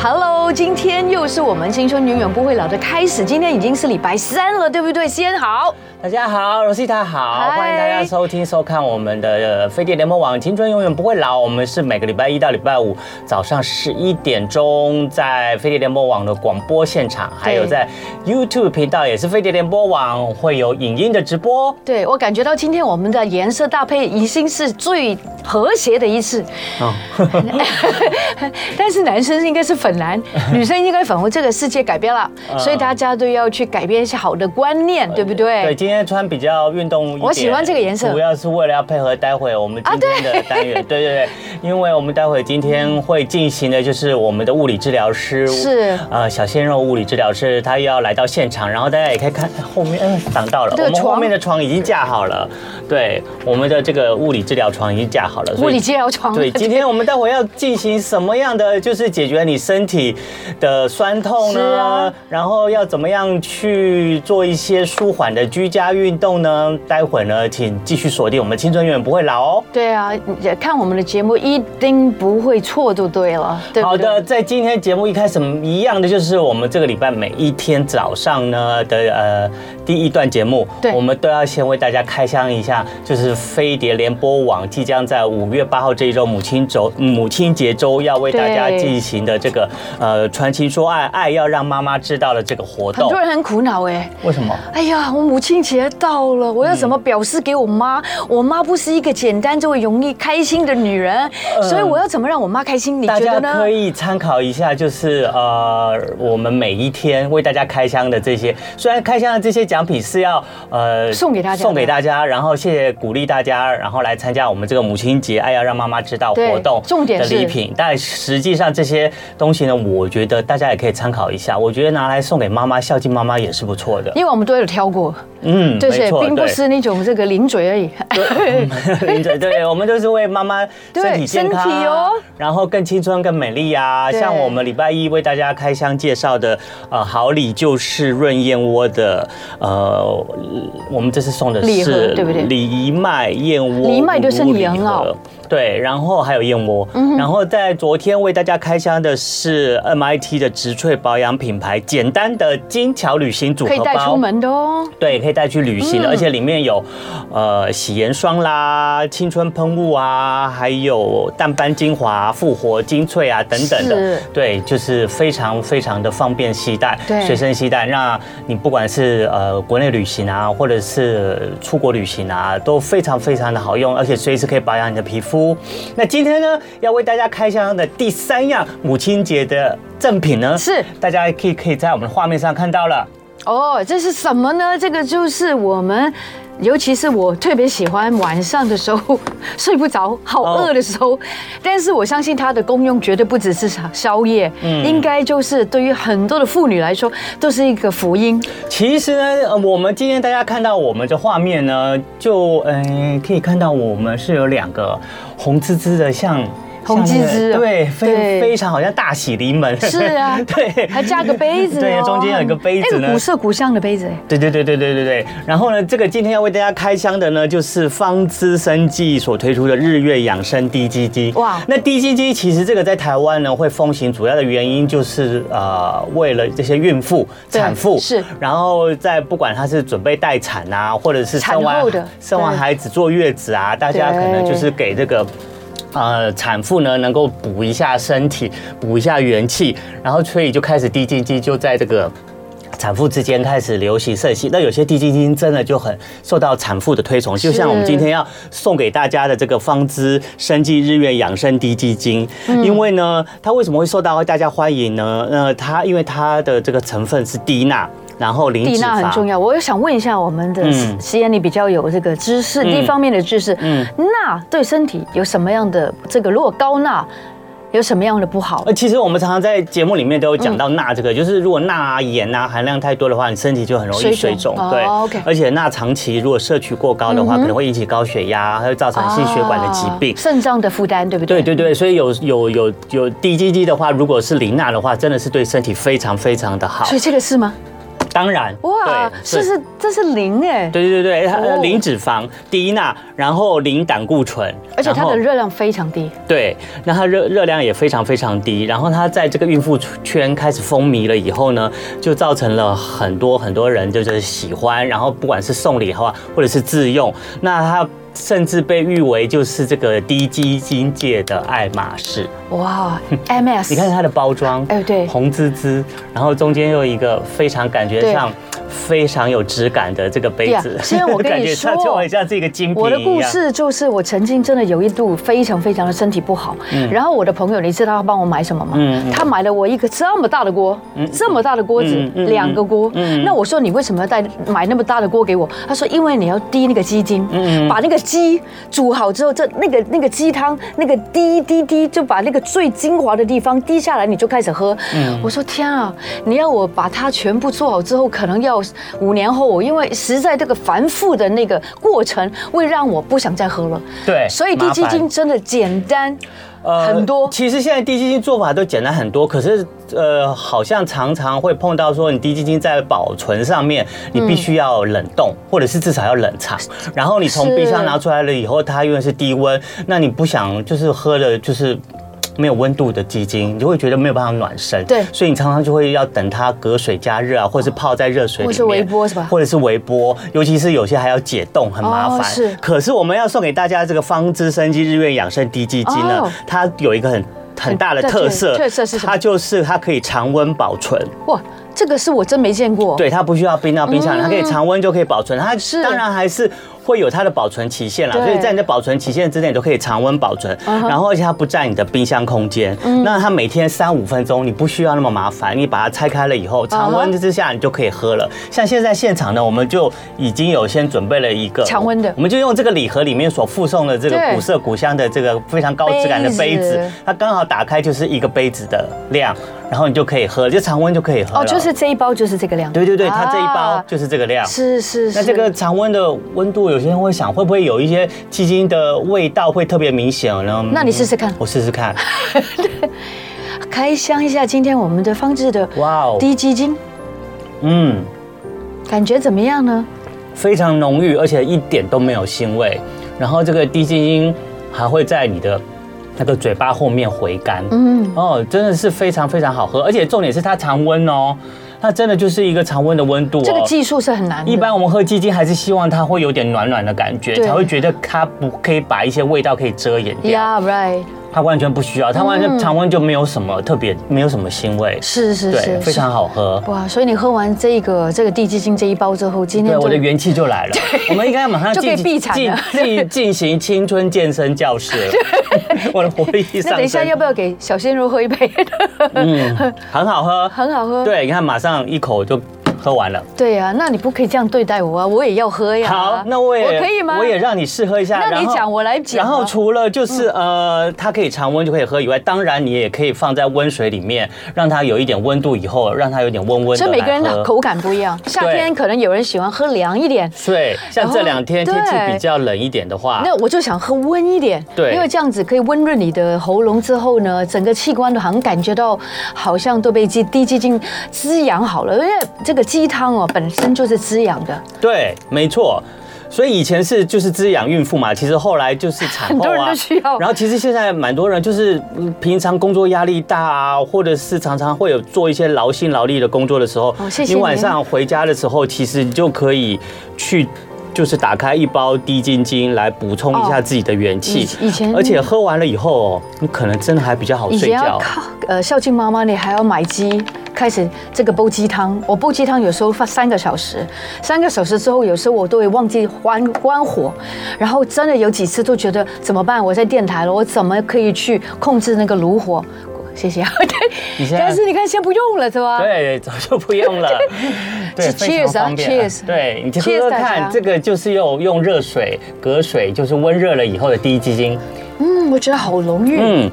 Hello，今天又是我们青春永远不会老的开始。今天已经是礼拜三了，对不对？先好。大家好，Rosita 好，Hi 欢迎大家收听收看我们的飞碟联播网《青春永远不会老》。我们是每个礼拜一到礼拜五早上十一点钟在飞碟联播网的广播现场，还有在 YouTube 频道也是飞碟联播网会有影音的直播。对，我感觉到今天我们的颜色搭配已经是最和谐的一次。哦，但是男生应该是粉蓝，女生应该粉红。这个世界改变了，所以大家都要去改变一些好的观念，对不对？对。今天穿比较运动我喜欢这个颜色，主要是为了要配合待会我们今天的单元。对对对，因为我们待会今天会进行的就是我们的物理治疗师，是呃小鲜肉物理治疗师，他又要来到现场，然后大家也可以看后面，嗯，挡到了，我们后面的床已经架好了，对，我们的这个物理治疗床已经架好了，物理治疗床。对，今天我们待会要进行什么样的，就是解决你身体的酸痛呢？啊、然后要怎么样去做一些舒缓的居家。运动呢？待会呢，请继续锁定我们青春永远不会老哦。对啊，看我们的节目一定不会错，就对了。对对好的，在今天节目一开始一样的，就是我们这个礼拜每一天早上呢的呃第一段节目，对，我们都要先为大家开箱一下，就是飞碟联播网即将在五月八号这一周母亲周母亲节周要为大家进行的这个呃传情说爱，爱要让妈妈知道的这个活动。很多人很苦恼哎，为什么？哎呀，我母亲节。节到了，我要怎么表示给我妈？我妈不是一个简单就会容易开心的女人，所以我要怎么让我妈开心？你觉得呢？大家可以参考一下，就是呃，我们每一天为大家开箱的这些，虽然开箱的这些奖品是要呃送给大家，送给大家，然后谢谢鼓励大家，然后来参加我们这个母亲节爱要让妈妈知道活动重点的礼品，但实际上这些东西呢，我觉得大家也可以参考一下，我觉得拿来送给妈妈孝敬妈妈也是不错的，因为我们都有挑过。嗯，对，并不是那种这个零嘴而已。零嘴，对，我们都是为妈妈身体健康，哦，然后更青春、更美丽呀。像我们礼拜一为大家开箱介绍的，呃，好礼就是润燕窝的，呃，我们这次送的是对不对？藜麦燕窝，藜麦对身体很好。对，然后还有燕窝，然后在昨天为大家开箱的是 MIT 的植萃保养品牌，简单的精巧旅行组合包，可以带出门的哦。对，可以带去旅行的，而且里面有呃洗颜霜啦、青春喷雾啊，还有淡斑精华、复活精粹啊等等的。对，就是非常非常的方便携带，对，随身携带。那你不管是呃国内旅行啊，或者是出国旅行啊，都非常非常的好用，而且随时可以保养你的皮肤。那今天呢，要为大家开箱的第三样母亲节的赠品呢，是大家可以可以在我们的画面上看到了。哦，这是什么呢？这个就是我们。尤其是我特别喜欢晚上的时候 睡不着、好饿的时候，哦、但是我相信它的功用绝对不只是宵夜，嗯，应该就是对于很多的妇女来说都是一个福音。其实呢，我们今天大家看到我们的画面呢，就嗯可以看到我们是有两个红滋滋的像。红滋滋，对，非非常好像大喜临门。是啊，对，还加个杯子，对，中间有一个杯子呢，古色古香的杯子。对对对对对对对。然后呢，这个今天要为大家开箱的呢，就是方姿生技所推出的日月养生滴鸡鸡。哇，那滴鸡鸡其实这个在台湾呢会风行，主要的原因就是呃，为了这些孕妇、产妇是，然后在不管她是准备待产啊，或者是生完生完孩子坐月子啊，大家可能就是给这个。呃，产妇呢能够补一下身体，补一下元气，然后所以就开始滴鸡精，就在这个产妇之间开始流行盛行。那有些滴鸡精真的就很受到产妇的推崇，就像我们今天要送给大家的这个方知生技日月养生滴鸡精，因为呢，它为什么会受到大家欢迎呢？呃，它因为它的这个成分是低钠。然后磷脂肪很重要，我也想问一下我们的实验，你比较有这个知识，这、嗯、方面的知识，嗯，钠对身体有什么样的这个？如果高钠有什么样的不好？呃，其实我们常常在节目里面都有讲到钠这个，嗯、就是如果钠啊、盐啊含量太多的话，你身体就很容易水肿，对、哦、，OK。而且钠长期如果摄取过高的话，嗯、可能会引起高血压，还会造成心血管的疾病、肾脏、哦、的负担，对不对？对对对，所以有有有有低 G G 的话，如果是零钠的话，真的是对身体非常非常的好。所以这个是吗？当然，哇，这是这是零哎，对对对对，它零脂肪、低钠，然后零胆固醇，而且它的热量非常低。对，那它热热量也非常非常低。然后它在这个孕妇圈开始风靡了以后呢，就造成了很多很多人就是喜欢，然后不管是送礼的话，或者是自用，那它。甚至被誉为就是这个低基金界的爱马仕哇，MS，你看它的包装，哎对，红滋滋，然后中间又一个非常感觉上。非常有质感的这个杯子，现在我跟你 说，就很像这个精品。我的故事就是，我曾经真的有一度非常非常的身体不好，然后我的朋友，你知道他帮我买什么吗？他买了我一个这么大的锅，这么大的锅子，两个锅。那我说你为什么要带买那么大的锅给我？他说因为你要滴那个鸡精，把那个鸡煮好之后，这那个那个鸡汤那个滴滴滴，就把那个最精华的地方滴下来，你就开始喝。我说天啊，你要我把它全部做好之后，可能要。五年后，因为实在这个繁复的那个过程，会让我不想再喝了。对，所以滴鸡精真的简单很多。呃，其实现在滴鸡精做法都简单很多，可是呃，好像常常会碰到说，你滴鸡精在保存上面，你必须要冷冻，或者是至少要冷藏。然后你从冰箱拿出来了以后，它因为是低温，那你不想就是喝的，就是。没有温度的鸡精，你就会觉得没有办法暖身。对，所以你常常就会要等它隔水加热啊，或者是泡在热水里面，或者是微波是吧？或者是微波，尤其是有些还要解冻，很麻烦。是。可是我们要送给大家这个方知生机日月养生低鸡精呢，它有一个很很大的特色，特色是什么？它就是它可以常温保存。哇，这个是我真没见过。对，它不需要冰到冰箱，它可以常温就可以保存。它是当然还是。会有它的保存期限啦，所以在你的保存期限之内，你都可以常温保存。然后而且它不占你的冰箱空间，那它每天三五分钟，你不需要那么麻烦，你把它拆开了以后，常温之下你就可以喝了。像现在现场呢，我们就已经有先准备了一个常温的，我们就用这个礼盒里面所附送的这个古色古香的这个非常高质感的杯子，它刚好打开就是一个杯子的量，然后你就可以喝，就常温就可以喝。哦，就是这一包就是这个量。对对对，它这一包就是这个量。是是是。那这个常温的温度，有些人会想会不会？有一些鸡精的味道会特别明显呢？那你试试看，我试试看。开箱一下今天我们的方志的哇哦滴鸡精，嗯，感觉怎么样呢？非常浓郁，而且一点都没有腥味。然后这个低鸡精还会在你的那个嘴巴后面回甘，嗯哦，真的是非常非常好喝，而且重点是它常温哦。它真的就是一个常温的温度，哦这个技术是很难的。一般我们喝鸡精还是希望它会有点暖暖的感觉，才会觉得它不可以把一些味道可以遮掩掉。Yeah, right. 它完全不需要，它完全常温就没有什么特别，没有什么腥味。是是是，非常好喝。哇，所以你喝完这个这个地鸡精这一包之后，今天对我的元气就来了。我们应该马上 就可以闭产了，进进行青春健身教室了。我的活力上升。那等一下要不要给小鲜肉喝一杯？嗯，很好喝，很好喝。对，你看马上一口就。喝完了，对呀，那你不可以这样对待我啊！我也要喝呀。好，那我也我可以吗？我也让你试喝一下。那你讲，我来讲。然后除了就是呃，它可以常温就可以喝以外，当然你也可以放在温水里面，让它有一点温度以后，让它有点温温的。所以每个人的口感不一样。夏天可能有人喜欢喝凉一点。对，像这两天天气比较冷一点的话，那我就想喝温一点。对，因为这样子可以温润你的喉咙之后呢，整个器官都好像感觉到好像都被鸡滴鸡精滋养好了，因为这个鸡汤哦本。身就是滋养的，对，没错。所以以前是就是滋养孕妇嘛，其实后来就是产后啊，然后其实现在蛮多人就是平常工作压力大啊，或者是常常会有做一些劳心劳力的工作的时候，你晚上回家的时候，其实你就可以去就是打开一包低筋精来补充一下自己的元气。以前，而且喝完了以后，你可能真的还比较好睡觉。靠，呃，孝敬妈妈，你还要买鸡。开始这个煲鸡汤，我煲鸡汤有时候放三个小时，三个小时之后，有时候我都会忘记关关火，然后真的有几次都觉得怎么办？我在电台了，我怎么可以去控制那个炉火？谢谢。对，但是你看，先不用了，是吧？对，早就不用了。对，Cheers 啊，Cheers。对，你喝喝看，这个就是用用热水隔水，就是温热了以后的滴鸡精。嗯，我觉得好浓郁。嗯，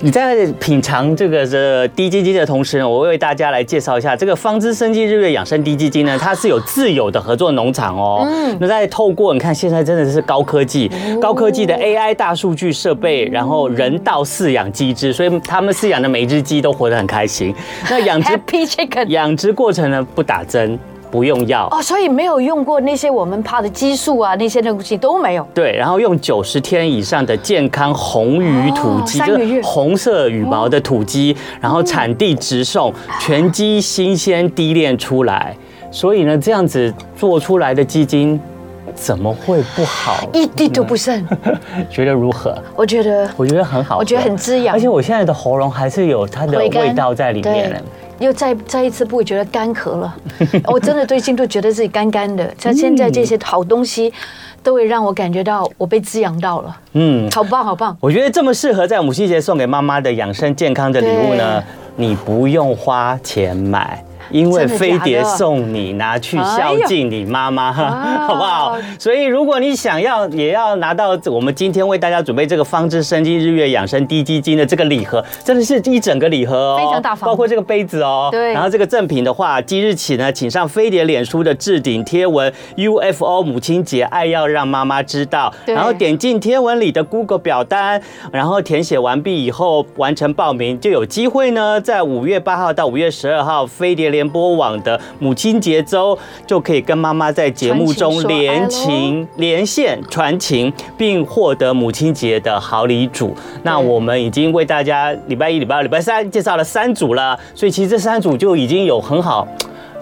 你在品尝这个这滴鸡精的同时呢，我为大家来介绍一下这个方知生机日月养生滴鸡精呢，它是有自有的合作农场哦。嗯，那在透过你看，现在真的是高科技、高科技的 AI 大数据设备，然后人道饲养机制，所以他们饲养的每一只鸡都活得很开心。那养殖 Happy Chicken 养殖过程呢，不打针。不用药。哦，所以没有用过那些我们怕的激素啊，那些东西都没有。对，然后用九十天以上的健康红鱼土鸡，就是红色羽毛的土鸡，然后产地直送，全鸡新鲜低炼出来，所以呢，这样子做出来的鸡精怎么会不好？一滴都不剩。觉得如何？我觉得，我觉得很好，我觉得很滋养，而且我现在的喉咙还是有它的味道在里面。又再再一次不会觉得干咳了，我真的最近都觉得自己干干的。像现在这些好东西，都会让我感觉到我被滋养到了。嗯，好棒好棒。我觉得这么适合在母亲节送给妈妈的养生健康的礼物呢，你不用花钱买。因为飞碟送你拿去孝敬你妈妈，好不好？所以如果你想要也要拿到我们今天为大家准备这个方知生技日月养生低基金的这个礼盒，真的是一整个礼盒哦，非常大方，包括这个杯子哦。对。然后这个赠品的话，即日起呢，请上飞碟脸书的置顶贴文 UFO 母亲节爱要让妈妈知道，然后点进贴文里的 Google 表单，然后填写完毕以后完成报名，就有机会呢，在五月八号到五月十二号飞碟联播网的母亲节周就可以跟妈妈在节目中连情连线传情，并获得母亲节的好礼组。那我们已经为大家礼拜一、礼拜二、礼拜三介绍了三组了，所以其实这三组就已经有很好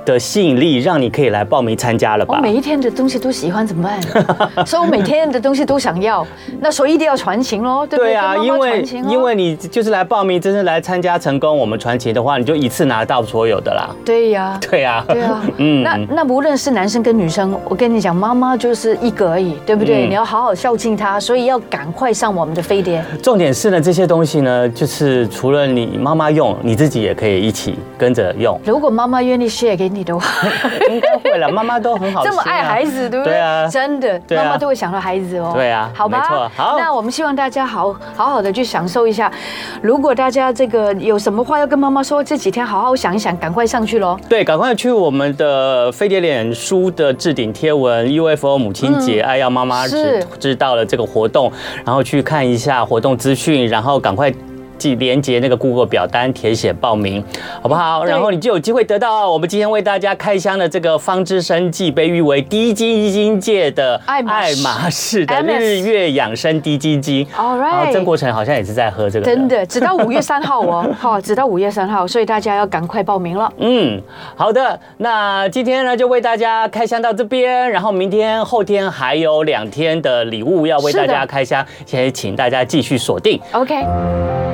的吸引力，让你可以来报名参加了吧？我每一天的东西都喜欢怎么办？所以我每天的东西都想要，那所以一定要传情喽，对不对？对啊，因为因为你就是来报名，真正来参加成功，我们传情的话，你就一次拿到所有的啦。对呀，对呀，对啊。嗯，那那无论是男生跟女生，我跟你讲，妈妈就是一个而已，对不对？你要好好孝敬她，所以要赶快上我们的飞碟。重点是呢，这些东西呢，就是除了你妈妈用，你自己也可以一起跟着用。如果妈妈愿意 share 给你。你的话 应该会了，妈妈都很好，这么爱孩子，对不对？对啊，真的，妈妈都会想到孩子哦。对啊，好吧，好。那我们希望大家好好好的去享受一下。如果大家这个有什么话要跟妈妈说，这几天好好想一想，赶快上去喽。对，赶快去我们的飞碟脸书的置顶贴文 UFO 母亲节爱要妈妈知知道了这个活动，然后去看一下活动资讯，然后赶快。即连接那个 Google 表单填写报名，好不好？然后你就有机会得到我们今天为大家开箱的这个方知生技，被誉为滴鸡精界的爱马仕的日月养生滴鸡精。All right，曾国成好像也是在喝这个。真的，直到五月三号哦，好，直到五月三号，所以大家要赶快报名了。嗯，好的，那今天呢就为大家开箱到这边，然后明天、后天还有两天的礼物要为大家开箱，现在请大家继续锁定。OK。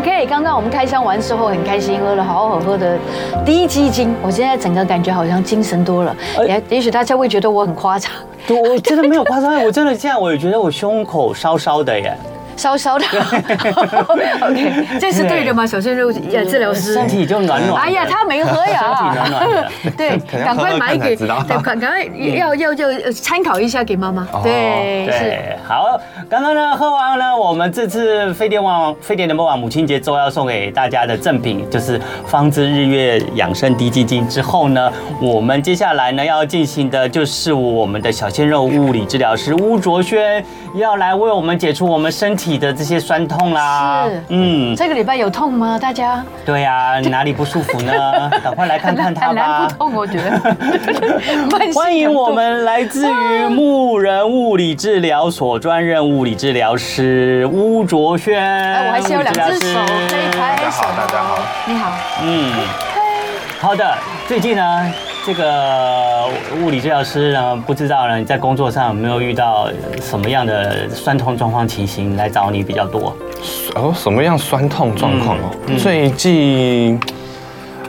OK，刚刚我们开箱完之后很开心，喝了好好喝的滴鸡精，我现在整个感觉好像精神多了。也也许大家会觉得我很夸张，我真的没有夸张，我真的这样，我也觉得我胸口烧烧的耶。烧烧的，OK，这是对的吗？小鲜肉治疗师，身体就暖暖。哎呀，他没喝呀，身体暖暖。对，赶快买给，对，赶赶快要要要参考一下给妈妈。对，是。好，刚刚呢喝完了，我们这次飞碟网飞碟联播网母亲节周要送给大家的赠品，就是方知日月养生滴基金。之后呢，我们接下来呢要进行的就是我们的小鲜肉物理治疗师巫卓轩要来为我们解除我们身体。你的这些酸痛啦，是，嗯，这个礼拜有痛吗？大家？对呀，你哪里不舒服呢？赶快来看看他吧。不痛，我觉得。欢迎我们来自于牧人物理治疗所专任物理治疗师巫卓轩。我还是有两只手可以拍手。大家好，你好。嗯，好的。最近呢？这个物理治疗师呢，不知道呢，你在工作上有没有遇到什么样的酸痛状况情形来找你比较多？哦，什么样酸痛状况哦？嗯嗯、最近。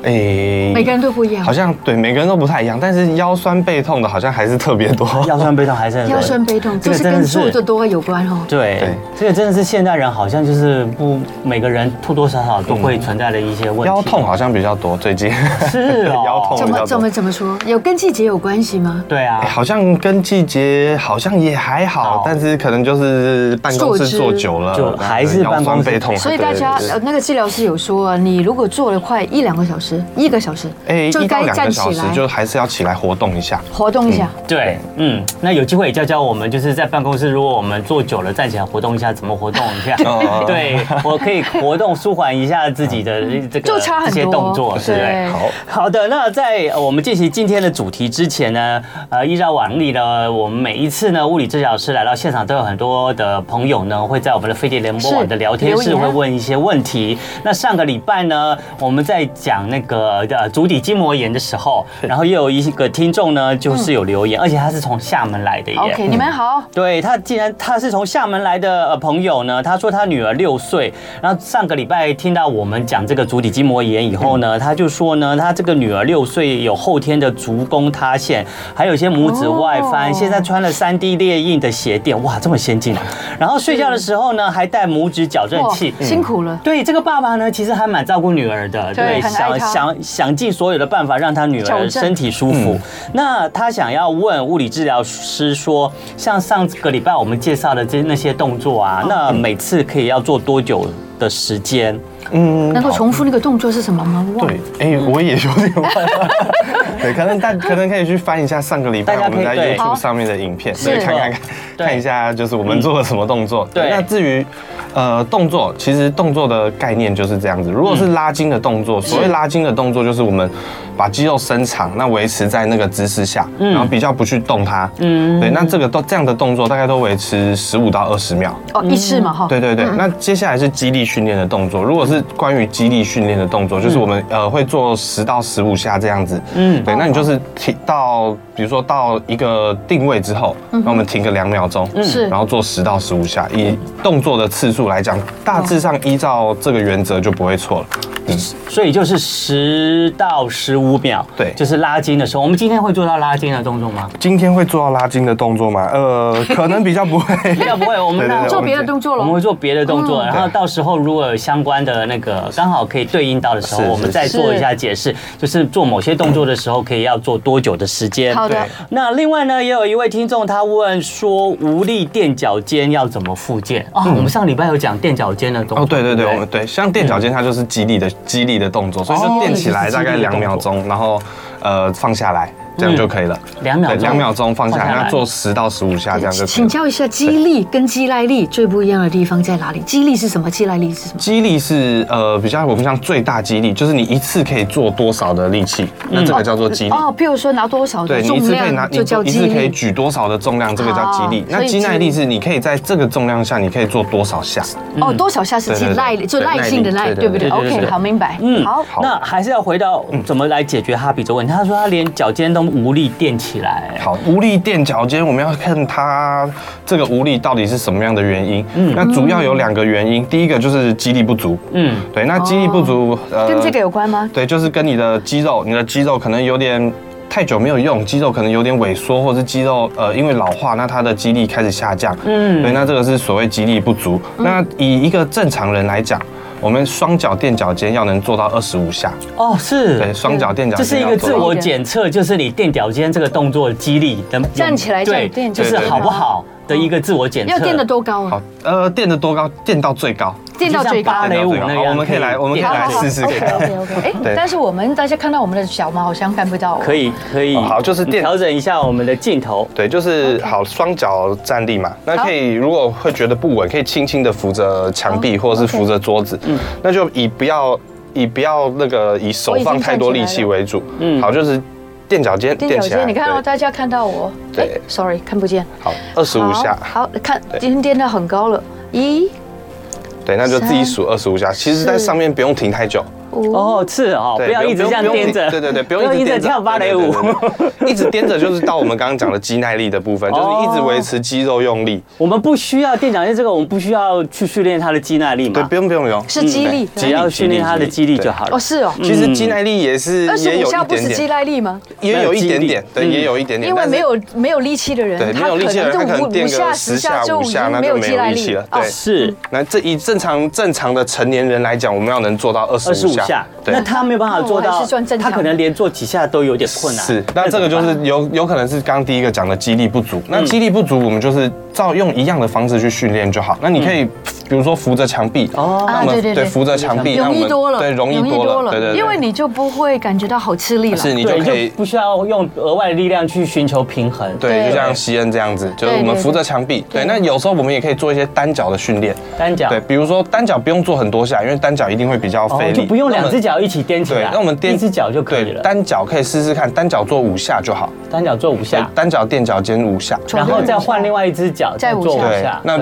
诶，每个人都不一样，好像对每个人都不太一样，但是腰酸背痛的好像还是特别多。腰酸背痛还是腰酸背痛，这是跟坐的多有关哦。对对，这个真的是现代人好像就是不每个人多多少少都会存在的一些问题。腰痛好像比较多，最近是 腰痛。怎么怎么怎么说？有跟季节有关系吗？对啊，好像跟季节好像也还好，但是可能就是办公室坐久了，就还是腰酸背痛。所以大家那个治疗师有说啊，你如果坐了快一两个小时。时，一个小时，哎，一到两个小时就还是要起来活动一下，活动一下。对，嗯，那有机会也教教我们，就是在办公室，如果我们坐久了，站起来活动一下，怎么活动一下？对，我可以活动舒缓一下自己的这个这些动作，是？好好的，那在我们进行今天的主题之前呢，呃，依照往例呢，我们每一次呢，物理治疗师来到现场，都有很多的朋友呢，会在我们的飞碟联播网的聊天室会问一些问题。那上个礼拜呢，我们在讲那个呃足底筋膜炎的时候，然后又有一个听众呢，就是有留言，而且他是从厦门来的耶。OK，你们好。对，他既然他是从厦门来的呃朋友呢，他说他女儿六岁，然后上个礼拜听到我们讲这个足底筋膜炎以后呢，他就说呢，他这个女儿六岁有后天的足弓塌陷，还有一些拇指外翻，现在穿了三 D 列印的鞋垫，哇，这么先进啊！然后睡觉的时候呢，还带拇指矫正器，辛苦了。对，这个爸爸呢，其实还蛮照顾女儿的，对，想想想尽所有的办法让他女儿身体舒服。那他想要问物理治疗师说，像上个礼拜我们介绍的这那些动作啊，那每次可以要做多久的时间？嗯，能够重复那个动作是什么吗？对，哎，我也有点忘了。对，可能大可能可以去翻一下上个礼拜我们在 YouTube 上面的影片，对，看看看看一下，就是我们做了什么动作。对，那至于呃动作，其实动作的概念就是这样子。如果是拉筋的动作，所谓拉筋的动作就是我们把肌肉伸长，那维持在那个姿势下，然后比较不去动它。嗯，对，那这个都这样的动作大概都维持十五到二十秒。哦，一次嘛哈。对对对，那接下来是肌力训练的动作。如果是关于肌力训练的动作，就是我们呃会做十到十五下这样子。嗯，对，那你就是停到，比如说到一个定位之后，那我们停个两秒钟，是，然后做十到十五下。以动作的次数来讲，大致上依照这个原则就不会错了。嗯，所以就是十到十五秒，对，就是拉筋的时候。我们今天会做到拉筋的动作吗？今天会做到拉筋的动作吗？呃，可能比较不会，比较不会。我们做别的动作了，我们会做别的动作，然后到时候如果有相关的那个刚好可以对应到的时候，我们再做一下解释。就是做某些动作的时候，可以要做多久的时间？好的。那另外呢，也有一位听众他问说，无力垫脚尖要怎么复健？哦，我们上礼拜有讲垫脚尖的动作。哦，对对对，我们对，像垫脚尖它就是肌力的肌力的动作，所以就垫起来大概两秒钟，然后呃放下来。这样就可以了，两秒两秒钟放下来，要做十到十五下，这样就可以。请教一下，肌力跟肌耐力最不一样的地方在哪里？肌力是什么？肌耐力是什么？肌力是呃比较我们像最大肌力，就是你一次可以做多少的力气，那这个叫做肌力。哦，譬如说拿多少的重量，对，你一次可以拿，就叫肌力。一次可以举多少的重量，这个叫肌力。那肌耐力是你可以在这个重量下，你可以做多少下？哦，多少下是肌耐力，就耐性的耐，对不对？OK，好，明白。嗯，好。那还是要回到怎么来解决哈比这个问题。他说他连脚尖都无力垫起。来，好，无力垫脚尖，我们要看他这个无力到底是什么样的原因。嗯，那主要有两个原因，第一个就是肌力不足。嗯，对，那肌力不足，呃，跟这个有关吗？对，就是跟你的肌肉，你的肌肉可能有点太久没有用，肌肉可能有点萎缩，或者是肌肉呃因为老化，那它的肌力开始下降。嗯，对，那这个是所谓肌力不足。那以一个正常人来讲。我们双脚垫脚尖要能做到二十五下哦，是，对，双脚垫脚尖。这是一个自我检测，就是你垫脚尖这个动作的肌力能站起来对，就是好不好的一个自我检测。要垫得多高啊？好，呃，垫得多高？垫到最高。垫到最高，芭蕾舞那样，我们可以来，我们可以来试试看。OK OK OK。哎，但是我们大家看到我们的小猫？好像看不到。可以可以，好，就是垫调整一下我们的镜头。对，就是好，双脚站立嘛。那可以，如果会觉得不稳，可以轻轻的扶着墙壁或者是扶着桌子。嗯，那就以不要以不要那个以手放太多力气为主。嗯，好，就是垫脚尖，垫脚尖。你看到大家看到我？对，Sorry，看不见。好，二十五下。好，看，今天垫到很高了。一。对，那就自己数二十五下。其实，在上面不用停太久。哦，是哦，不要一直这样颠着。对对对，不用一直 跳芭蕾舞，一直颠着就是到我们刚刚讲的肌耐力的部分，就是一直维持肌肉用力。我们不需要垫脚尖这个，我们不需要去训练他的肌耐力嘛？对，不用不用不用，是肌力，只要训练他的肌力就好了。哦，是哦，其实肌耐力也是也有一点点。二十五下不是肌耐力吗？也有一点点，对，也有一点点。因为没有没有力气的人，对，没有力气的人他可能垫个十下五下，那就没有力气了。对，是。那这以正常正常的成年人来讲，我们要能做到二十五下，对，那他。他没有办法做到，他可能连做几下都有点困难。是，那这个就是有有可能是刚刚第一个讲的肌力不足。那肌力不足，我们就是照用一样的方式去训练就好。那你可以比如说扶着墙壁哦，那我们对扶着墙壁，容易多了，对，容易多了，对对，因为你就不会感觉到好吃力了，是，你就可以不需要用额外的力量去寻求平衡，对，就像西恩这样子，就是我们扶着墙壁，对，那有时候我们也可以做一些单脚的训练，单脚，对，比如说单脚不用做很多下，因为单脚一定会比较费力，就不用两只脚一起踮起来，那我们踮一只脚就可以了，单脚可以试试看，单脚做五下就好，单脚做五下，单脚垫脚尖五下，然后再换另外一只脚再做五下，那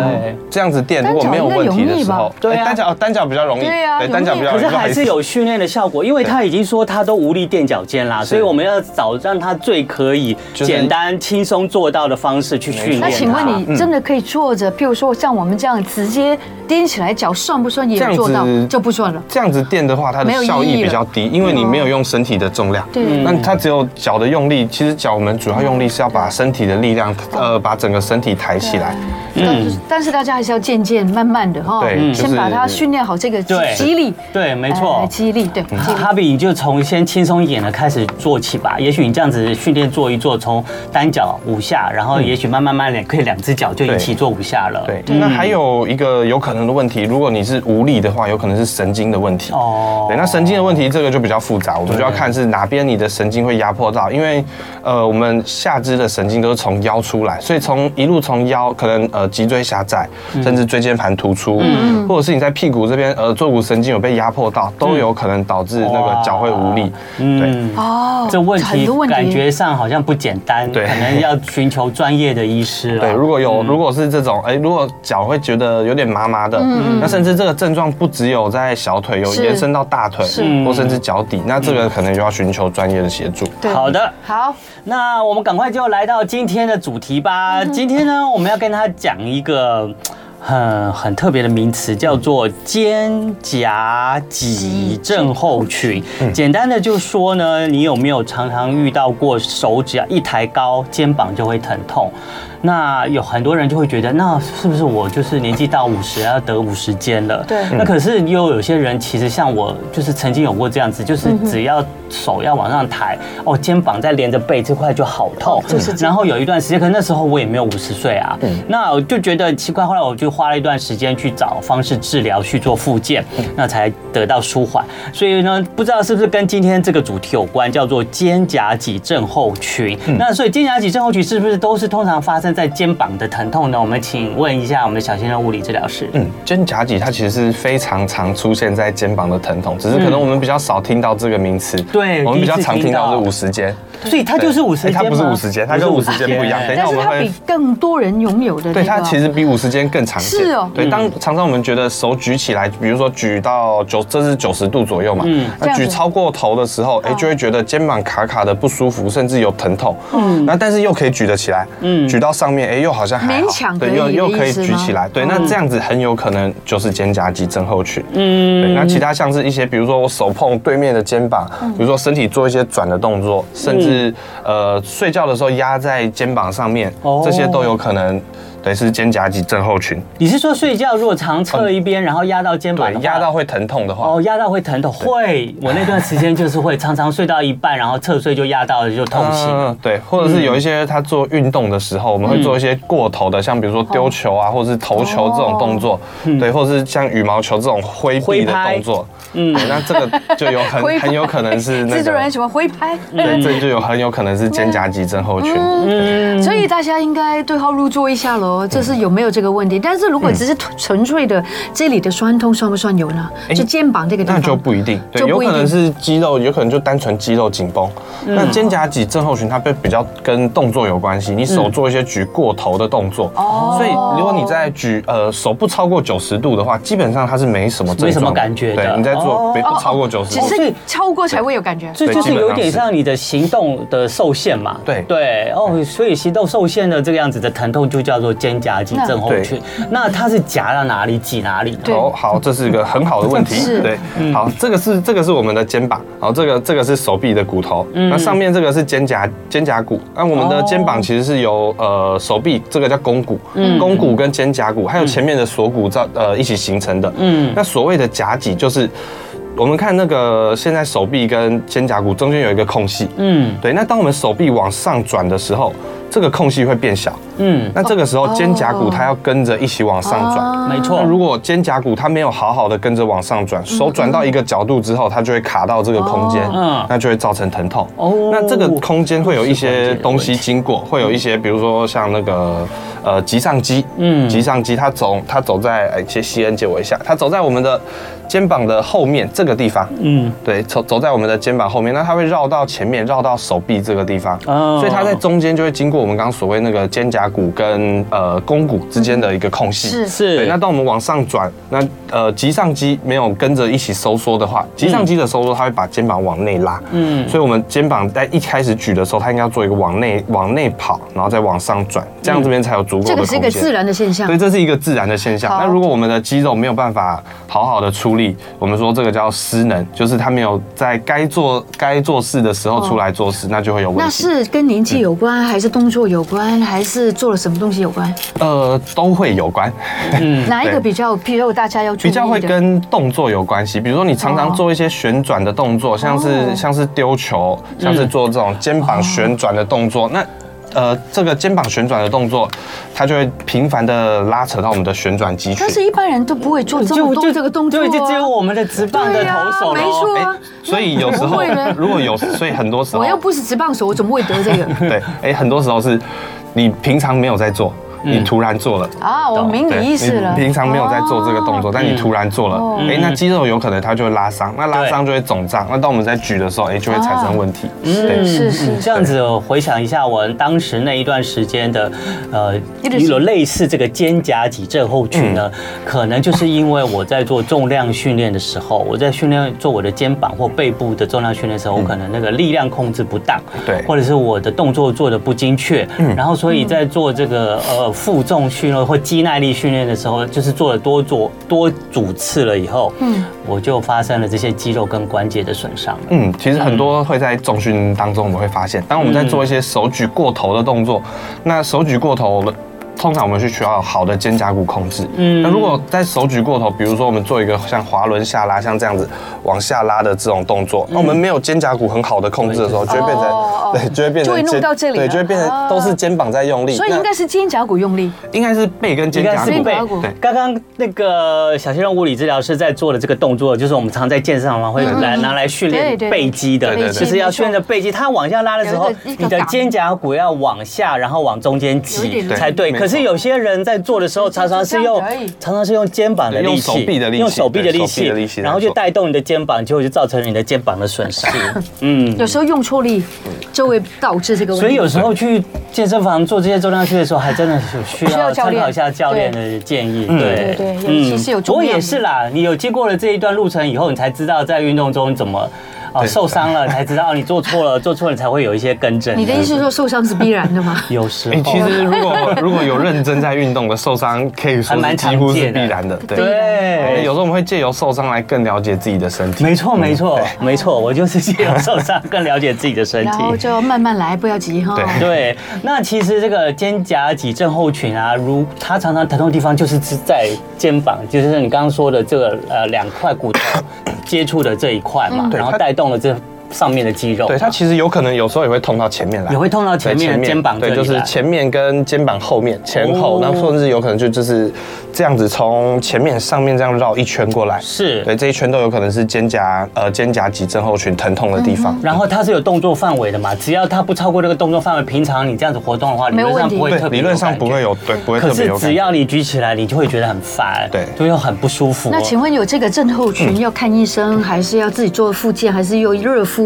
这样子垫如果没有问题的时候，对，单脚单脚比较容易，对啊，单脚比较容易，可是还是有训练的效果，因为他已经说他都无力垫脚尖啦，所以我们要找让他最可以简单轻松做到的方式去训练。那请问你真的可以坐着，譬如说像我们这样直接踮起来，脚算不算也做到？就不算了。这样子垫的话，它的效益比较低，因为你没有用身体的重量。对。那它只有脚的用力，其实脚我们主要用力是要把身体的力量，呃，把整个身体抬起来。嗯。但是大家还是要渐渐慢慢的哈，对，先把它训练好这个肌力。对，没错。肌力，对。哈比，你就从先轻松一点的开始做起吧。也许你这样子训练做一做，从单脚五下，然后也许慢慢慢点可以两只脚就一起做五下了。对。那还有一个有可能的问题，如果你是无力的话，有可能是神经的问题。哦。对，那神经的问题这个就比较复杂，我们就要看是哪边你的神经会压迫到，因为呃，我们下肢的神经都是从腰出来，所以从一路从腰可能呃脊椎狭窄，甚至椎间盘突出，嗯，或者是你在屁股这边呃坐骨神经有被压迫到，都有可能导致那个脚会无力。对。哦。这问题感觉上好像不简单，对，可能要寻求专业的医师了。对，如果有如果是这种，哎，如果脚会觉得有点麻麻的，嗯，那甚至这个症状不只有在小腿，有延伸到大腿，是，或甚至脚底，那这个可能就要寻求专业的协助。好的，好，那我们赶快就来到今天的主题吧。今天呢，我们要跟他讲一个。很很特别的名词叫做肩胛脊症候群。简单的就说呢，你有没有常常遇到过手指啊一抬高，肩膀就会疼痛？那有很多人就会觉得，那是不是我就是年纪到五十要得五十肩了？对。那可是又有些人其实像我，就是曾经有过这样子，就是只要手要往上抬，哦，肩膀再连着背这块就好痛。就是。然后有一段时间，可是那时候我也没有五十岁啊。对。那我就觉得奇怪，后来我就花了一段时间去找方式治疗，去做复健，那才得到舒缓。所以呢，不知道是不是跟今天这个主题有关，叫做肩胛脊症候群。那所以肩胛脊症候群是不是都是通常发生在肩膀的疼痛呢？我们请问一下我们的小先生物理治疗师。嗯，肩胛脊它其实是非常常出现在肩膀的疼痛，只是可能我们比较少听到这个名词。对，我们比较常听到是五十肩。所以它就是五十肩，它不是五十肩，它跟五十肩不一样。但是它比更多人拥有的。对，它其实比五十肩更常见。是哦。对，当常常我们觉得手举起来，比如说举到九，这是九十度左右嘛。嗯。那举超过头的时候，哎，就会觉得肩膀卡卡的不舒服，甚至有疼痛。嗯。那但是又可以举得起来。嗯。举到上面，哎，又好像还好。勉强对，又又可以举起来。对，那这样子很有可能就是肩胛肌症候群。嗯。对，那其他像是一些，比如说我手碰对面的肩膀，比如说身体做一些转的动作，甚至呃。呃，睡觉的时候压在肩膀上面，这些都有可能。对，是肩胛肌症候群。你是说睡觉如果常侧一边，然后压到肩膀，压到会疼痛的话？哦，压到会疼痛，会。我那段时间就是会常常睡到一半，然后侧睡就压到了，就痛醒。嗯，对。或者是有一些他做运动的时候，我们会做一些过头的，像比如说丢球啊，或者是投球这种动作，对，或者是像羽毛球这种挥臂的动作。嗯，那这个就有很 很有可能是那个。制作人喜欢挥拍。对，这就有很有可能是肩胛肌症候群。嗯，所以大家应该对号入座一下喽。这是有没有这个问题？但是如果只是纯粹的这里的酸痛，算不算有呢？就肩膀这个地方，那就不一定。对，有可能是肌肉，有可能就单纯肌肉紧绷。那肩胛脊症候群它被比较跟动作有关系，你手做一些举过头的动作。哦。所以如果你在举呃手不超过九十度的话，基本上它是没什么没什么感觉的。对，你在做不超过九十度，其实超过才会有感觉。这就是有点像你的行动的受限嘛。对对哦，所以行动受限的这个样子的疼痛就叫做肩胛肌症。后去，那它是夹到哪里挤哪里？好好，这是一个很好的问题。对，好，这个是这个是我们的肩膀，好，这个这个是手臂的骨头，那上面这个是肩胛肩胛骨。那我们的肩膀其实是由呃手臂这个叫肱骨，肱骨跟肩胛骨还有前面的锁骨造呃一起形成的。嗯，那所谓的夹脊就是我们看那个现在手臂跟肩胛骨中间有一个空隙。嗯，对，那当我们手臂往上转的时候。这个空隙会变小。嗯，那这个时候肩胛骨它要跟着一起往上转，没错。如果肩胛骨它没有好好的跟着往上转，手转到一个角度之后，它就会卡到这个空间，嗯，那就会造成疼痛。哦，那这个空间会有一些东西经过，会有一些，比如说像那个。呃，棘上肌，嗯，棘上肌，它走，它走在，哎，借西恩借我一下，它走在我们的肩膀的后面这个地方，嗯，对，走走在我们的肩膀后面，那它会绕到前面，绕到手臂这个地方，哦，所以它在中间就会经过我们刚刚所谓那个肩胛骨跟呃肱骨之间的一个空隙，是。是，对，那当我们往上转，那呃棘上肌没有跟着一起收缩的话，棘上肌的收缩，它会把肩膀往内拉，嗯，所以我们肩膀在一开始举的时候，它应该要做一个往内往内跑，然后再往上转，这样这边才有足够的。这个是一个自然的现象，对，这是一个自然的现象。那如果我们的肌肉没有办法好好的出力，我们说这个叫失能，就是它没有在该做该做事的时候出来做事，那就会有问题。那是跟年纪有关，还是动作有关，还是做了什么东西有关？呃，都会有关。嗯，哪一个比较？比如大家要比较会跟动作有关系。比如说你常常做一些旋转的动作，像是像是丢球，像是做这种肩膀旋转的动作，那。呃，这个肩膀旋转的动作，它就会频繁的拉扯到我们的旋转肌群。但是一般人都不会做这么多这个动作，对，就只有我们的直棒的投手没错、啊。所以有时候 如果有，所以很多时候我又不是直棒手，我怎么会得这个？对，哎，很多时候是你平常没有在做。你突然做了。啊，我明你意思了。平常没有在做这个动作，但你突然做了，哎，那肌肉有可能它就会拉伤，那拉伤就会肿胀，那当我们在举的时候，哎，就会产生问题。是是是，这样子回想一下，我们当时那一段时间的，呃，有类似这个肩胛脊症候群呢，可能就是因为我在做重量训练的时候，我在训练做我的肩膀或背部的重量训练的时候，我可能那个力量控制不当，对，或者是我的动作做的不精确，然后所以在做这个呃。负重训练或肌耐力训练的时候，就是做了多组多组次了以后，嗯，我就发生了这些肌肉跟关节的损伤。嗯，其实很多会在重训当中，我们会发现，当我们在做一些手举过头的动作，那手举过头了。通常我们是需要好的肩胛骨控制。嗯，那如果在手举过头，比如说我们做一个像滑轮下拉，像这样子往下拉的这种动作，那我们没有肩胛骨很好的控制的时候，就会变成对，就会变成就会弄到这里，对，就会变成都是肩膀在用力。所以应该是肩胛骨用力，应该是背跟肩胛骨。对，刚刚那个小鲜肉物理治疗师在做的这个动作，就是我们常在健身房会来拿来训练背肌的，就是要训练的背肌。它往下拉的时候，你的肩胛骨要往下，然后往中间挤才对。可是有些人。在做的时候，常常是用常常是用肩膀的力气，用手臂的力气，用手臂的力气，然后就带动你的肩膀，结果就造成你的肩膀的损伤。嗯，有时候用错力就会导致这个问题。所以有时候去健身房做这些重量训练的时候，还真的是需要参考一下教练的建议。对对对，尤其是有。我也是啦，你有经过了这一段路程以后，你才知道在运动中怎么。哦，受伤了才知道你做错了，做错了才会有一些更正。你的意思是说受伤是必然的吗？有时候，其实如果如果有认真在运动的受伤，可以说是几乎是必然的。对，有时候我们会借由受伤来更了解自己的身体。没错，没错，没错，我就是借由受伤更了解自己的身体。然后就慢慢来，不要急哈。对，那其实这个肩胛肌症候群啊，如它常常疼痛的地方就是在肩膀，就是你刚刚说的这个呃两块骨头。接触的这一块嘛，然后带动了这。上面的肌肉，对，它其实有可能有时候也会痛到前面来，也会痛到前面肩膀，对，就是前面跟肩膀后面前后，然后甚至有可能就就是这样子从前面上面这样绕一圈过来，是。对，这一圈都有可能是肩胛呃肩胛肌症候群疼痛的地方。然后它是有动作范围的嘛，只要它不超过这个动作范围，平常你这样子活动的话，理论上不会特别，理论上不会有，对，不会特别有。可是只要你举起来，你就会觉得很烦，对，就又很不舒服。那请问有这个症候群要看医生，还是要自己做复健，还是用热敷，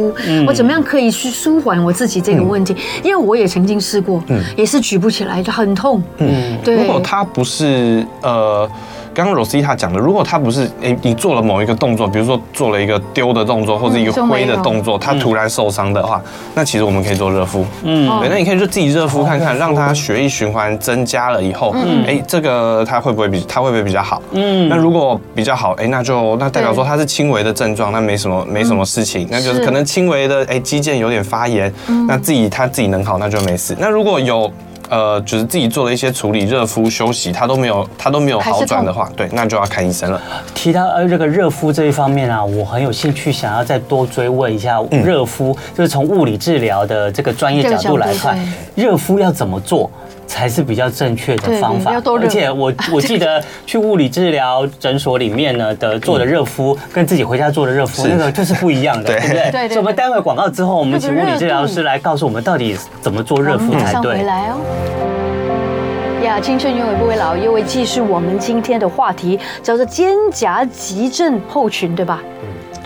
或怎么？样可以去舒缓我自己这个问题，因为我也曾经试过，也是举不起来，就很痛。嗯，对。如果他不是呃。刚刚 Rosita 讲的，如果他不是诶，你做了某一个动作，比如说做了一个丢的动作，或者一个挥的动作，他突然受伤的话，那其实我们可以做热敷。嗯，对，那你可以就自己热敷看看，让他血液循环增加了以后，哎，这个他会不会比他会不会比较好？嗯，那如果比较好，哎，那就那代表说他是轻微的症状，那没什么没什么事情，那就是可能轻微的哎肌腱有点发炎，那自己他自己能好那就没事。那如果有。呃，就是自己做了一些处理、热敷、休息，他都没有他都没有好转的话，对，那就要看医生了。提到呃这个热敷这一方面啊，我很有兴趣，想要再多追问一下热敷，嗯、就是从物理治疗的这个专业角度来看，热敷要怎么做？才是比较正确的方法，而且我 我记得去物理治疗诊所里面呢的做的热敷，跟自己回家做的热敷那个就是不一样的，对不对？对。所以我们待会广告之后，我们请物理治疗师来告诉我们到底怎么做热敷才对。回来哦。呀，青春永远不会老，又会继续我们今天的话题，叫做肩胛急症候群，对吧？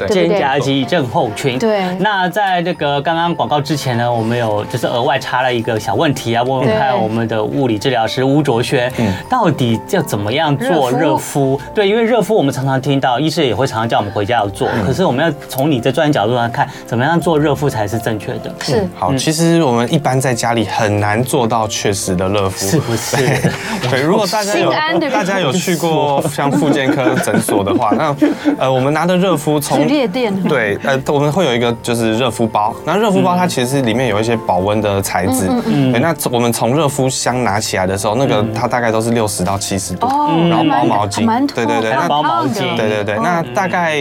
肩胛肌症候群。对。那在这个刚刚广告之前呢，我们有就是额外插了一个小问题啊，问问看我们的物理治疗师吴卓轩，到底要怎么样做热敷？对，因为热敷我们常常听到，医师也会常常叫我们回家要做。可是我们要从你的专业角度来看，怎么样做热敷才是正确的？是。好，其实我们一般在家里很难做到确实的热敷，是不是？对，如果大家有大家有去过像复健科诊所的话，那呃，我们拿的热敷从夜店。对，呃，我们会有一个就是热敷包，那热敷包它其实里面有一些保温的材质，嗯，对，那我们从热敷箱拿起来的时候，那个它大概都是六十到七十度，然后包毛巾，对对对，那包毛巾，对对对，那大概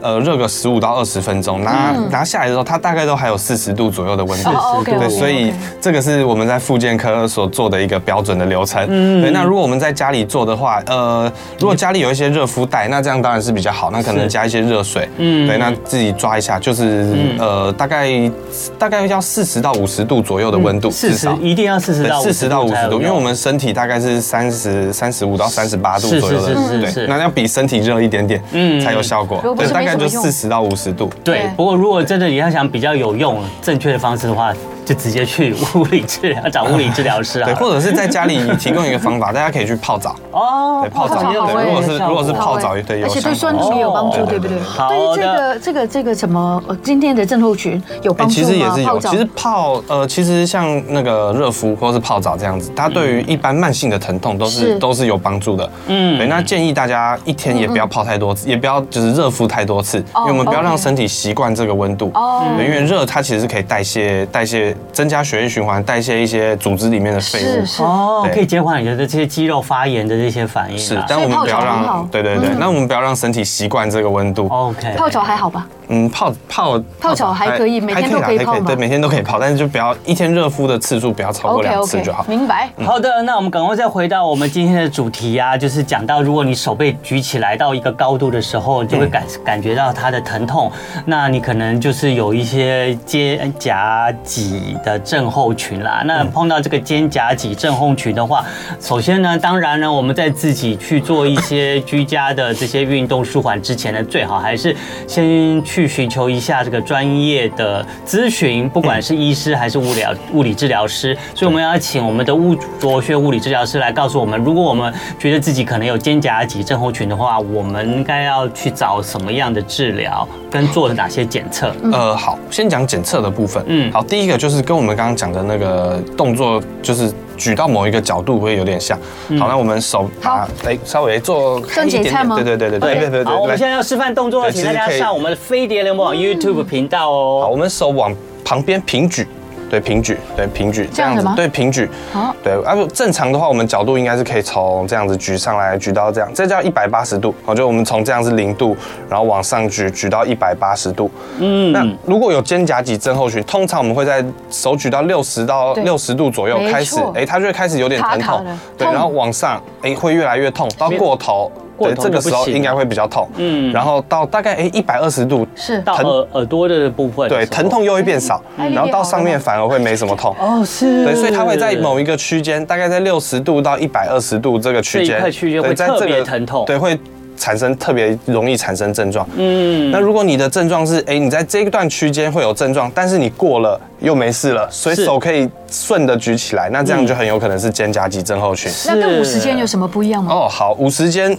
呃热个十五到二十分钟，拿拿下来的时候，它大概都还有四十度左右的温度，对，所以这个是我们在复健科所做的一个标准的流程，嗯，对，那如果我们在家里做的话，呃，如果家里有一些热敷袋，那这样当然是比较好，那可能加一些热水，嗯，对，那。自己抓一下，就是呃，大概大概要四十到五十度左右的温度，至少一定要四十到四十到五十度，因为我们身体大概是三十三十五到三十八度左右的，对，那要比身体热一点点，嗯，才有效果。对，大概就四十到五十度。对，不过如果真的你要想比较有用、正确的方式的话。就直接去物理治疗，找物理治疗师啊。对，或者是在家里提供一个方法，大家可以去泡澡。哦，对，泡澡。对，如果是如果是泡澡，对，而且对酸痛也有帮助，对不对？好，对于这个这个这个什么今天的症候群有帮助吗？其实也是有。其实泡呃，其实像那个热敷或是泡澡这样子，它对于一般慢性的疼痛都是都是有帮助的。嗯，对，那建议大家一天也不要泡太多次，也不要就是热敷太多次，因为我们不要让身体习惯这个温度。哦，因为热它其实是可以代谢代谢。增加血液循环，代谢一些组织里面的废物，哦，可以减缓你的这些肌肉发炎的这些反应。是，但我们不要让，对对对，那我们不要让身体习惯这个温度。OK，泡脚还好吧？嗯，泡泡泡澡还可以，每天都可以泡。对，每天都可以泡，但是就不要一天热敷的次数不要超过两次就好。明白。好的，那我们赶快再回到我们今天的主题啊，就是讲到如果你手背举起来到一个高度的时候，就会感感觉到它的疼痛，那你可能就是有一些肩胛脊的症候群啦。那碰到这个肩胛脊症候群的话，首先呢，当然呢，我们在自己去做一些居家的这些运动舒缓之前呢，最好还是先去。去寻求一下这个专业的咨询，不管是医师还是物理物理治疗师，所以我们要请我们的物卓学物理治疗师来告诉我们，如果我们觉得自己可能有肩胛脊症候群的话，我们应该要去找什么样的治疗，跟做哪些检测？呃，好，先讲检测的部分。嗯，好，第一个就是跟我们刚刚讲的那个动作，就是。举到某一个角度会有点像。好，那我们手把哎稍微做开一点点，对对对对对对对。好，我们现在要示范动作，请大家上我们的飞碟联盟网 YouTube 频道哦。好，我们手往旁边平举。对平举，对平举这样子，对平举，好，对，啊不正常的话，我们角度应该是可以从这样子举上来，举到这样，这叫一百八十度，好，就我们从这样子零度，然后往上举，举到一百八十度，嗯，那如果有肩胛肌症候群，通常我们会在手举到六十到六十度左右开始，哎，它就会开始有点疼痛，对，然后往上，哎，会越来越痛，到过头。对，这个时候应该会比较痛，嗯，然后到大概哎一百二十度，是。到耳耳朵的部分，对，疼痛又会变少，然后到上面反而会没什么痛，哦，是，对，所以它会在某一个区间，大概在六十度到一百二十度这个区间，会特别疼痛，对，会产生特别容易产生症状，嗯，那如果你的症状是哎你在这一段区间会有症状，但是你过了又没事了，所以手可以顺的举起来，那这样就很有可能是肩胛肌症候群。那跟五十肩有什么不一样吗？哦，好，五十肩。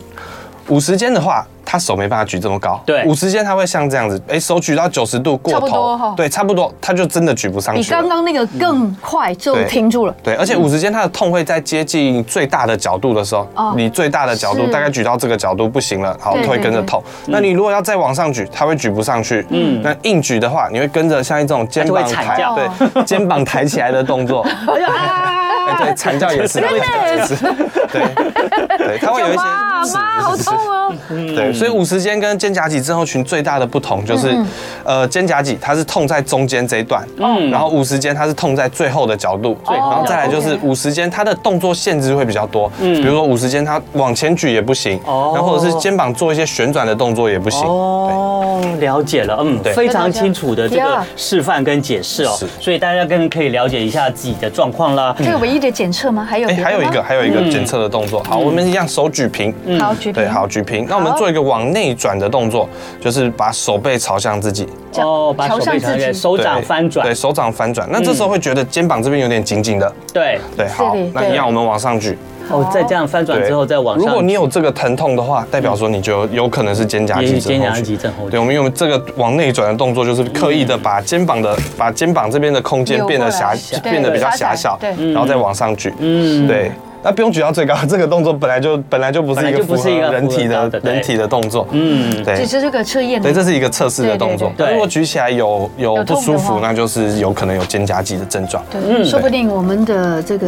五十肩的话，他手没办法举这么高。对，五十肩他会像这样子，哎，手举到九十度过头，对，差不多，他就真的举不上去。比刚刚那个更快就停住了。对，而且五十肩他的痛会在接近最大的角度的时候，你最大的角度大概举到这个角度不行了，好，会跟着痛。那你如果要再往上举，他会举不上去。嗯，那硬举的话，你会跟着像一种肩膀抬，对，肩膀抬起来的动作。对，惨叫也是，也是，对，对，它会有一些，妈，好痛哦。对，所以五十肩跟肩胛脊症候群最大的不同就是，呃，肩胛脊它是痛在中间这一段，嗯，然后五十肩它是痛在最后的角度，然后再来就是五十肩它的动作限制会比较多，嗯，比如说五十肩它往前举也不行，哦，然后或者是肩膀做一些旋转的动作也不行，哦，了解了，嗯，对，非常清楚的这个示范跟解释哦，所以大家更可以了解一下自己的状况啦。这个唯一的检测吗？还有？还有一个，还有一个检测的动作。好，我们一样手举平，好举，对，好举平。那我们做一个往内转的动作，就是把手背朝向自己，哦，把手背朝向手掌翻转，对，手掌翻转。那这时候会觉得肩膀这边有点紧紧的，对对，好，那一样我们往上举。哦，再这样翻转之后再往上。如果你有这个疼痛的话，代表说你就有可能是肩胛肌肩胛肌症候群。对，我们用这个往内转的动作，就是刻意的把肩膀的把肩膀这边的空间变得狭，变得比较狭小，对，然后再往上举。嗯，对。那不用举到最高，这个动作本来就本来就不是一个符合人体的人体的动作。嗯，对。只是这个测验。对，这是一个测试的动作。对。如果举起来有有不舒服，那就是有可能有肩胛肌的症状。对，说不定我们的这个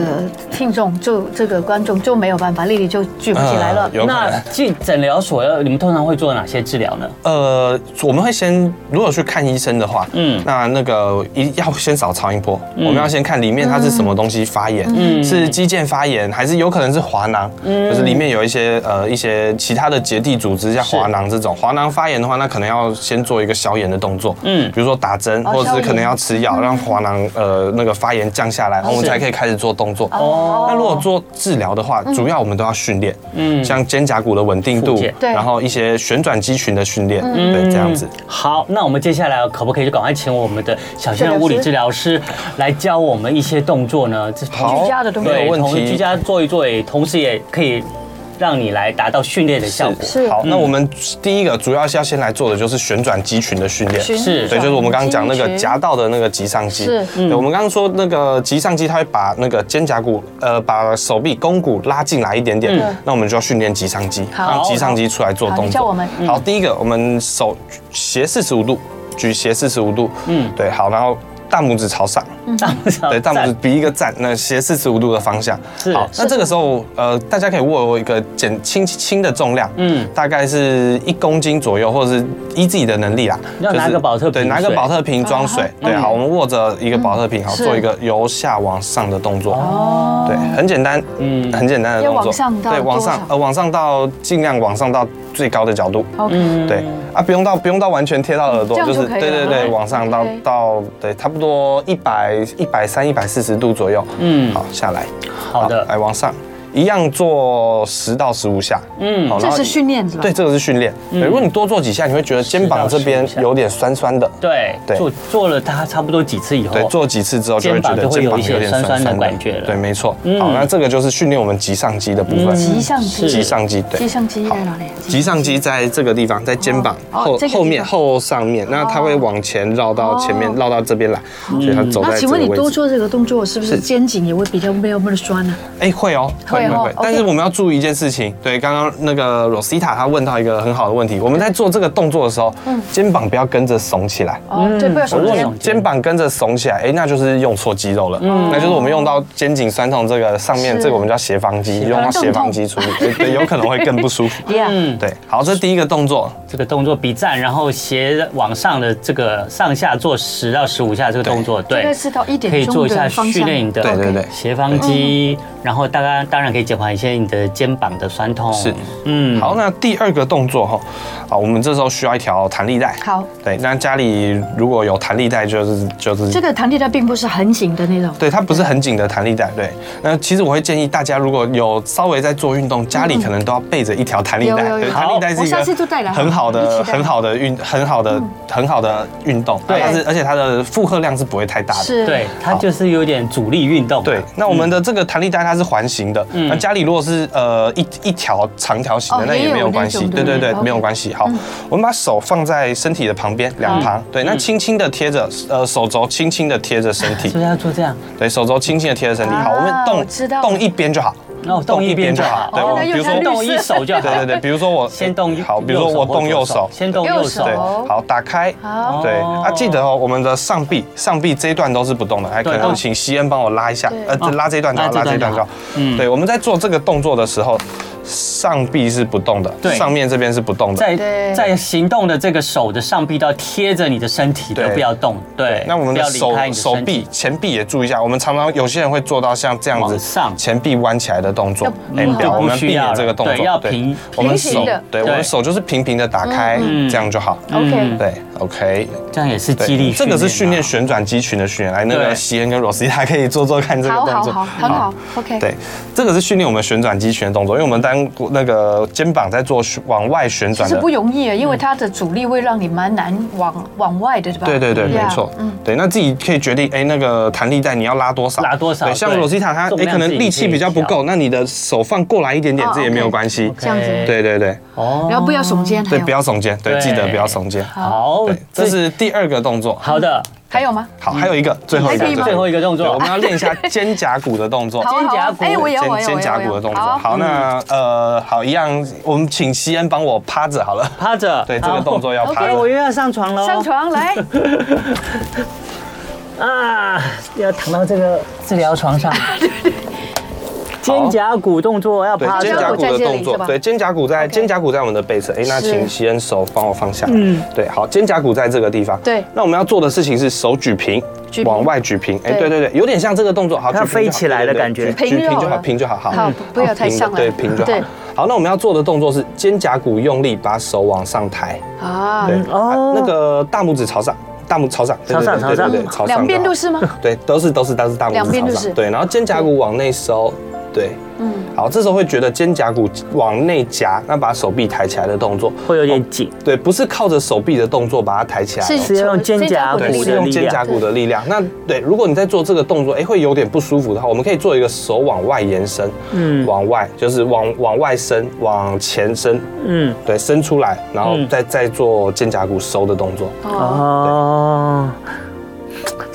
听众就这个观众就没有办法，丽丽就举不起来了。那进诊疗所要你们通常会做哪些治疗呢？呃，我们会先如果去看医生的话，嗯，那那个一要先扫超音波，我们要先看里面它是什么东西发炎，嗯，是肌腱发炎。还是有可能是滑囊，就是里面有一些呃一些其他的结缔组织，像滑囊这种。滑囊发炎的话，那可能要先做一个消炎的动作，嗯，比如说打针，或者是可能要吃药让滑囊呃那个发炎降下来，我们才可以开始做动作。哦，那如果做治疗的话，主要我们都要训练，嗯，像肩胛骨的稳定度，对，然后一些旋转肌群的训练，对，这样子。好，那我们接下来可不可以就赶快请我们的小鲜肉物理治疗师来教我们一些动作呢？这居家的动作，没有问题，居家。做一做，同时也可以让你来达到训练的效果。是，好，那我们第一个主要是要先来做的就是旋转肌群的训练。是，对，就是我们刚刚讲那个夹到的那个棘上肌。是，对，我们刚刚说那个棘上肌，它会把那个肩胛骨，呃，把手臂肱骨拉进来一点点。那我们就要训练棘上肌，让棘上肌出来做动作。教我们。好，第一个，我们手斜四十五度，举斜四十五度。嗯，对，好，然后。大拇指朝上，大拇指对，大拇指比一个赞，那斜四十五度的方向。好，那这个时候，呃，大家可以握一个减轻轻的重量，嗯，大概是一公斤左右，或者是依自己的能力啦。要拿个保特瓶，对，拿个保特瓶装水。对，好，我们握着一个保特瓶，好，做一个由下往上的动作。哦，对，很简单，嗯，很简单的动作。对，往上，呃，往上到尽量往上到最高的角度。嗯，对，啊，不用到不用到完全贴到耳朵，就是对对对，往上到到对，差不多。多一百一百三一百四十度左右，嗯，好，下来，好的，来往上。一样做十到十五下，嗯，好这是训练是吧？对，这个是训练。对，如果你多做几下，你会觉得肩膀这边有点酸酸的。对对，做做了它差不多几次以后，对，做几次之后就会觉得肩膀有点酸酸的感觉了。对，没错。好，那这个就是训练我们棘上肌的部分。棘上肌，棘上肌，对。棘上肌在哪里？棘上肌在这个地方，在肩膀后后面后上面。那它会往前绕到前面，绕到这边来，所以它走。那请问你多做这个动作，是不是肩颈也会比较没有那么酸呢？哎，会哦，会会会。但是我们要注意一件事情，对，刚刚那个 Rosita 她问到一个很好的问题，我们在做这个动作的时候，肩膀不要跟着耸起来，哦，对，不要耸，肩膀跟着耸起来，哎，那就是用错肌肉了，嗯，那就是我们用到肩颈酸痛这个上面，这个我们叫斜方肌，用到斜方肌处理，对对，有可能会更不舒服，嗯，对，好，这是第一个动作，这个动作比站，然后斜往上的这个上下做十到十五下这个动作，对，可以做一下训练你的，对对对，斜方肌，然后大家当然可以减缓一些你的肩膀的酸痛。是，嗯，好，那第二个动作哈，好，我们这时候需要一条弹力带。好，对，那家里如果有弹力带，就是就是这个弹力带并不是很紧的那种。对，它不是很紧的弹力带。对，那其实我会建议大家，如果有稍微在做运动，家里可能都要备着一条弹力带。对，弹力带是一个很好的、很好的运、很好的、很好的运动。对，但是而且它的负荷量是不会太大的。是，对，它就是有点阻力运动。对，那我们的这个弹力带它是环形的。那家里如果是呃一一条长条形的，那也没有关系。对对对，没有关系。好，我们把手放在身体的旁边两旁，对，那轻轻的贴着，呃，手肘轻轻的贴着身体。是不是要做这样？对，手肘轻轻的贴着身体。好，我们动动一边就好。哦，动一边就好。对，我比如说动一手就好。对对对，比如说我 先动一，好，比如说我动右手，先动右手。对，好，打开。好。对啊，记得哦，我们的上臂上臂这一段都是不动的，还可能请西恩帮我拉一下，呃，拉这一段就好，拉这一段就好。嗯。对，我们在做这个动作的时候。上臂是不动的，对，上面这边是不动的。在在行动的这个手的上臂都要贴着你的身体，都不要动。对，那我们的手手臂前臂也注意一下，我们常常有些人会做到像这样子上。前臂弯起来的动作，哎，我们避免这个动作，对，要平，我们手，对，我们手就是平平的打开，这样就好。OK，对，OK，这样也是激励。这个是训练旋转肌群的训练，来，那个西恩跟罗西他可以做做看这个动作，好好好，很好，OK。对，这个是训练我们旋转肌群的动作，因为我们当那个肩膀在做往外旋转，其实不容易啊，因为它的阻力会让你蛮难往往外的，对吧？对对对，没错。嗯，对，那自己可以决定，哎，那个弹力带你要拉多少？拉多少？对，像罗西塔他，哎，可能力气比较不够，那你的手放过来一点点，这也没有关系。这样子。对对对。哦。然后不要耸肩。对，不要耸肩。对，记得不要耸肩。好。对，这是第二个动作。好的。还有吗？好，还有一个最后一个最后一个动作，我们要练一下 肩胛骨的动作。肩胛骨，哎，我有，我有，肩胛骨的动作。好，那呃，好，一样，我们请西恩帮我趴着好了。趴着。对，这个动作要趴着。我又要上床了。上床来。啊，要躺到这个治疗床上。肩胛骨动作要趴着。肩胛骨的动作，对，肩胛骨在肩胛骨在我们的背侧。哎，那请西恩手帮我放下。嗯，对，好，肩胛骨在这个地方。对，那我们要做的事情是手举平，往外举平。哎，对对对，有点像这个动作，好，它飞起来的感觉。举平就好，平就好，好。不要太上来。对，平就好。好，那我们要做的动作是肩胛骨用力，把手往上抬。啊，对，哦，那个大拇指朝上，大拇指朝上，朝上，朝上，朝上。两边都是吗？对，都是，都是，都是大拇指朝上。对，然后肩胛骨往内收。对，嗯，好，这时候会觉得肩胛骨往内夹，那把手臂抬起来的动作。会有点紧。对，不是靠着手臂的动作把它抬起来，是用肩胛骨，是用肩胛骨的力量。那对，如果你在做这个动作，哎，会有点不舒服的话，我们可以做一个手往外延伸，嗯，往外就是往往外伸，往前伸，嗯，对，伸出来，然后再再做肩胛骨收的动作。哦。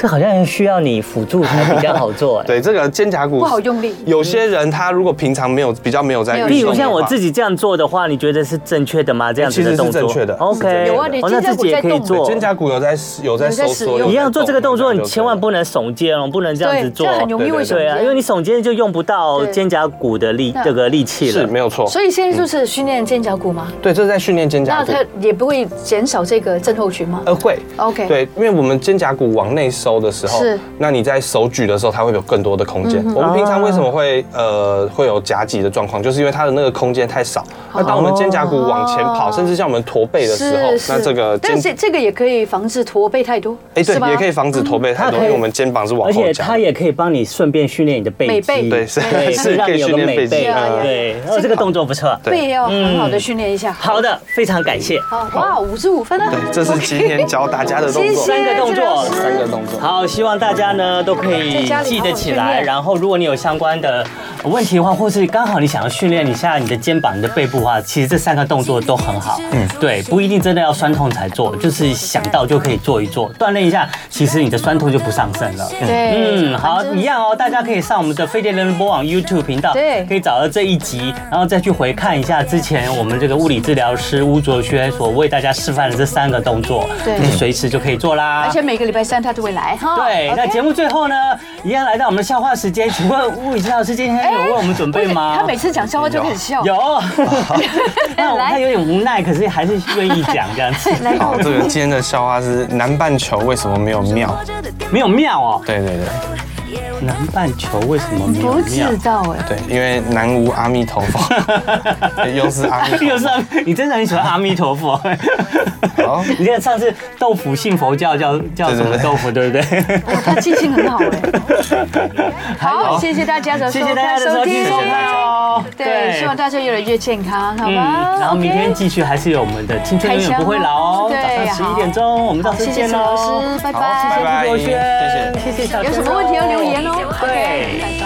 这好像需要你辅助才比较好做。对，这个肩胛骨不好用力。有些人他如果平常没有比较没有在，比如像我自己这样做的话，你觉得是正确的吗？这样子的动作其实是正确的。OK，有啊，你肩胛骨也可以做。肩胛骨有在有在收缩。一样做这个动作，你千万不能耸肩哦，不能这样子做。这很容易会耸肩。对啊，因为你耸肩就用不到肩胛骨的力这个力气了。是没有错。所以现在就是训练肩胛骨吗？对，这是在训练肩胛骨。那它也不会减少这个症候群吗？呃，会。OK。对，因为我们肩胛骨往内收的时候，是。那你在手举的时候，它会有更多的空间。我们平常为什么会呃会有夹脊的状况，就是因为它的那个空间太少。那当我们肩胛骨往前跑，甚至像我们驼背的时候，那这个但是这个也可以防止驼背太多。哎，对，也可以防止驼背太多，因为我们肩膀是往后夹。而且它也可以帮你顺便训练你的背肌。对，是是可以训练背肌。对，这个动作不错，背要很好的训练一下。好的，非常感谢。好，哇，五十五分啊！对，这是今天教大家的动作，三个动作，三个动作。好，希望大家呢都可以。记得起来，然后如果你有相关的问题的话，或是刚好你想要训练一下你的肩膀、你的背部的话，其实这三个动作都很好。嗯，对，不一定真的要酸痛才做，就是想到就可以做一做，锻炼一下，其实你的酸痛就不上升了。对，嗯，好，一样哦，大家可以上我们的飞碟联播网 YouTube 频道，对，可以找到这一集，然后再去回看一下之前我们这个物理治疗师吴卓轩所为大家示范的这三个动作，对，你随时就可以做啦。而且每个礼拜三他都会来哈。对，那节目最后呢？一样来到我们的笑话时间，请问物理治疗师今天有为我们准备吗？他每次讲笑话就很笑。有，那我他有点无奈，可是还是愿意讲这样子。好，这个今天的笑话是南半球为什么没有庙？没有庙哦。对对对。南半球为什么没有庙？不知道哎。对，因为南无阿弥陀佛。又是阿弥，又是阿弥，你真的很喜欢阿弥陀佛。好，你看上次豆腐信佛教叫叫什么豆腐，对不对？他记性很好哎。好，谢谢大家的收听，谢谢大家的收听哦。对，希望大家越来越健康，好吗？然后明天继续还是有我们的青春永远不会老哦。早上十一点钟，我们到时见喽。谢谢老师，拜拜。谢谢朱国轩，谢谢谢谢小。有什么问题要留言哦。对。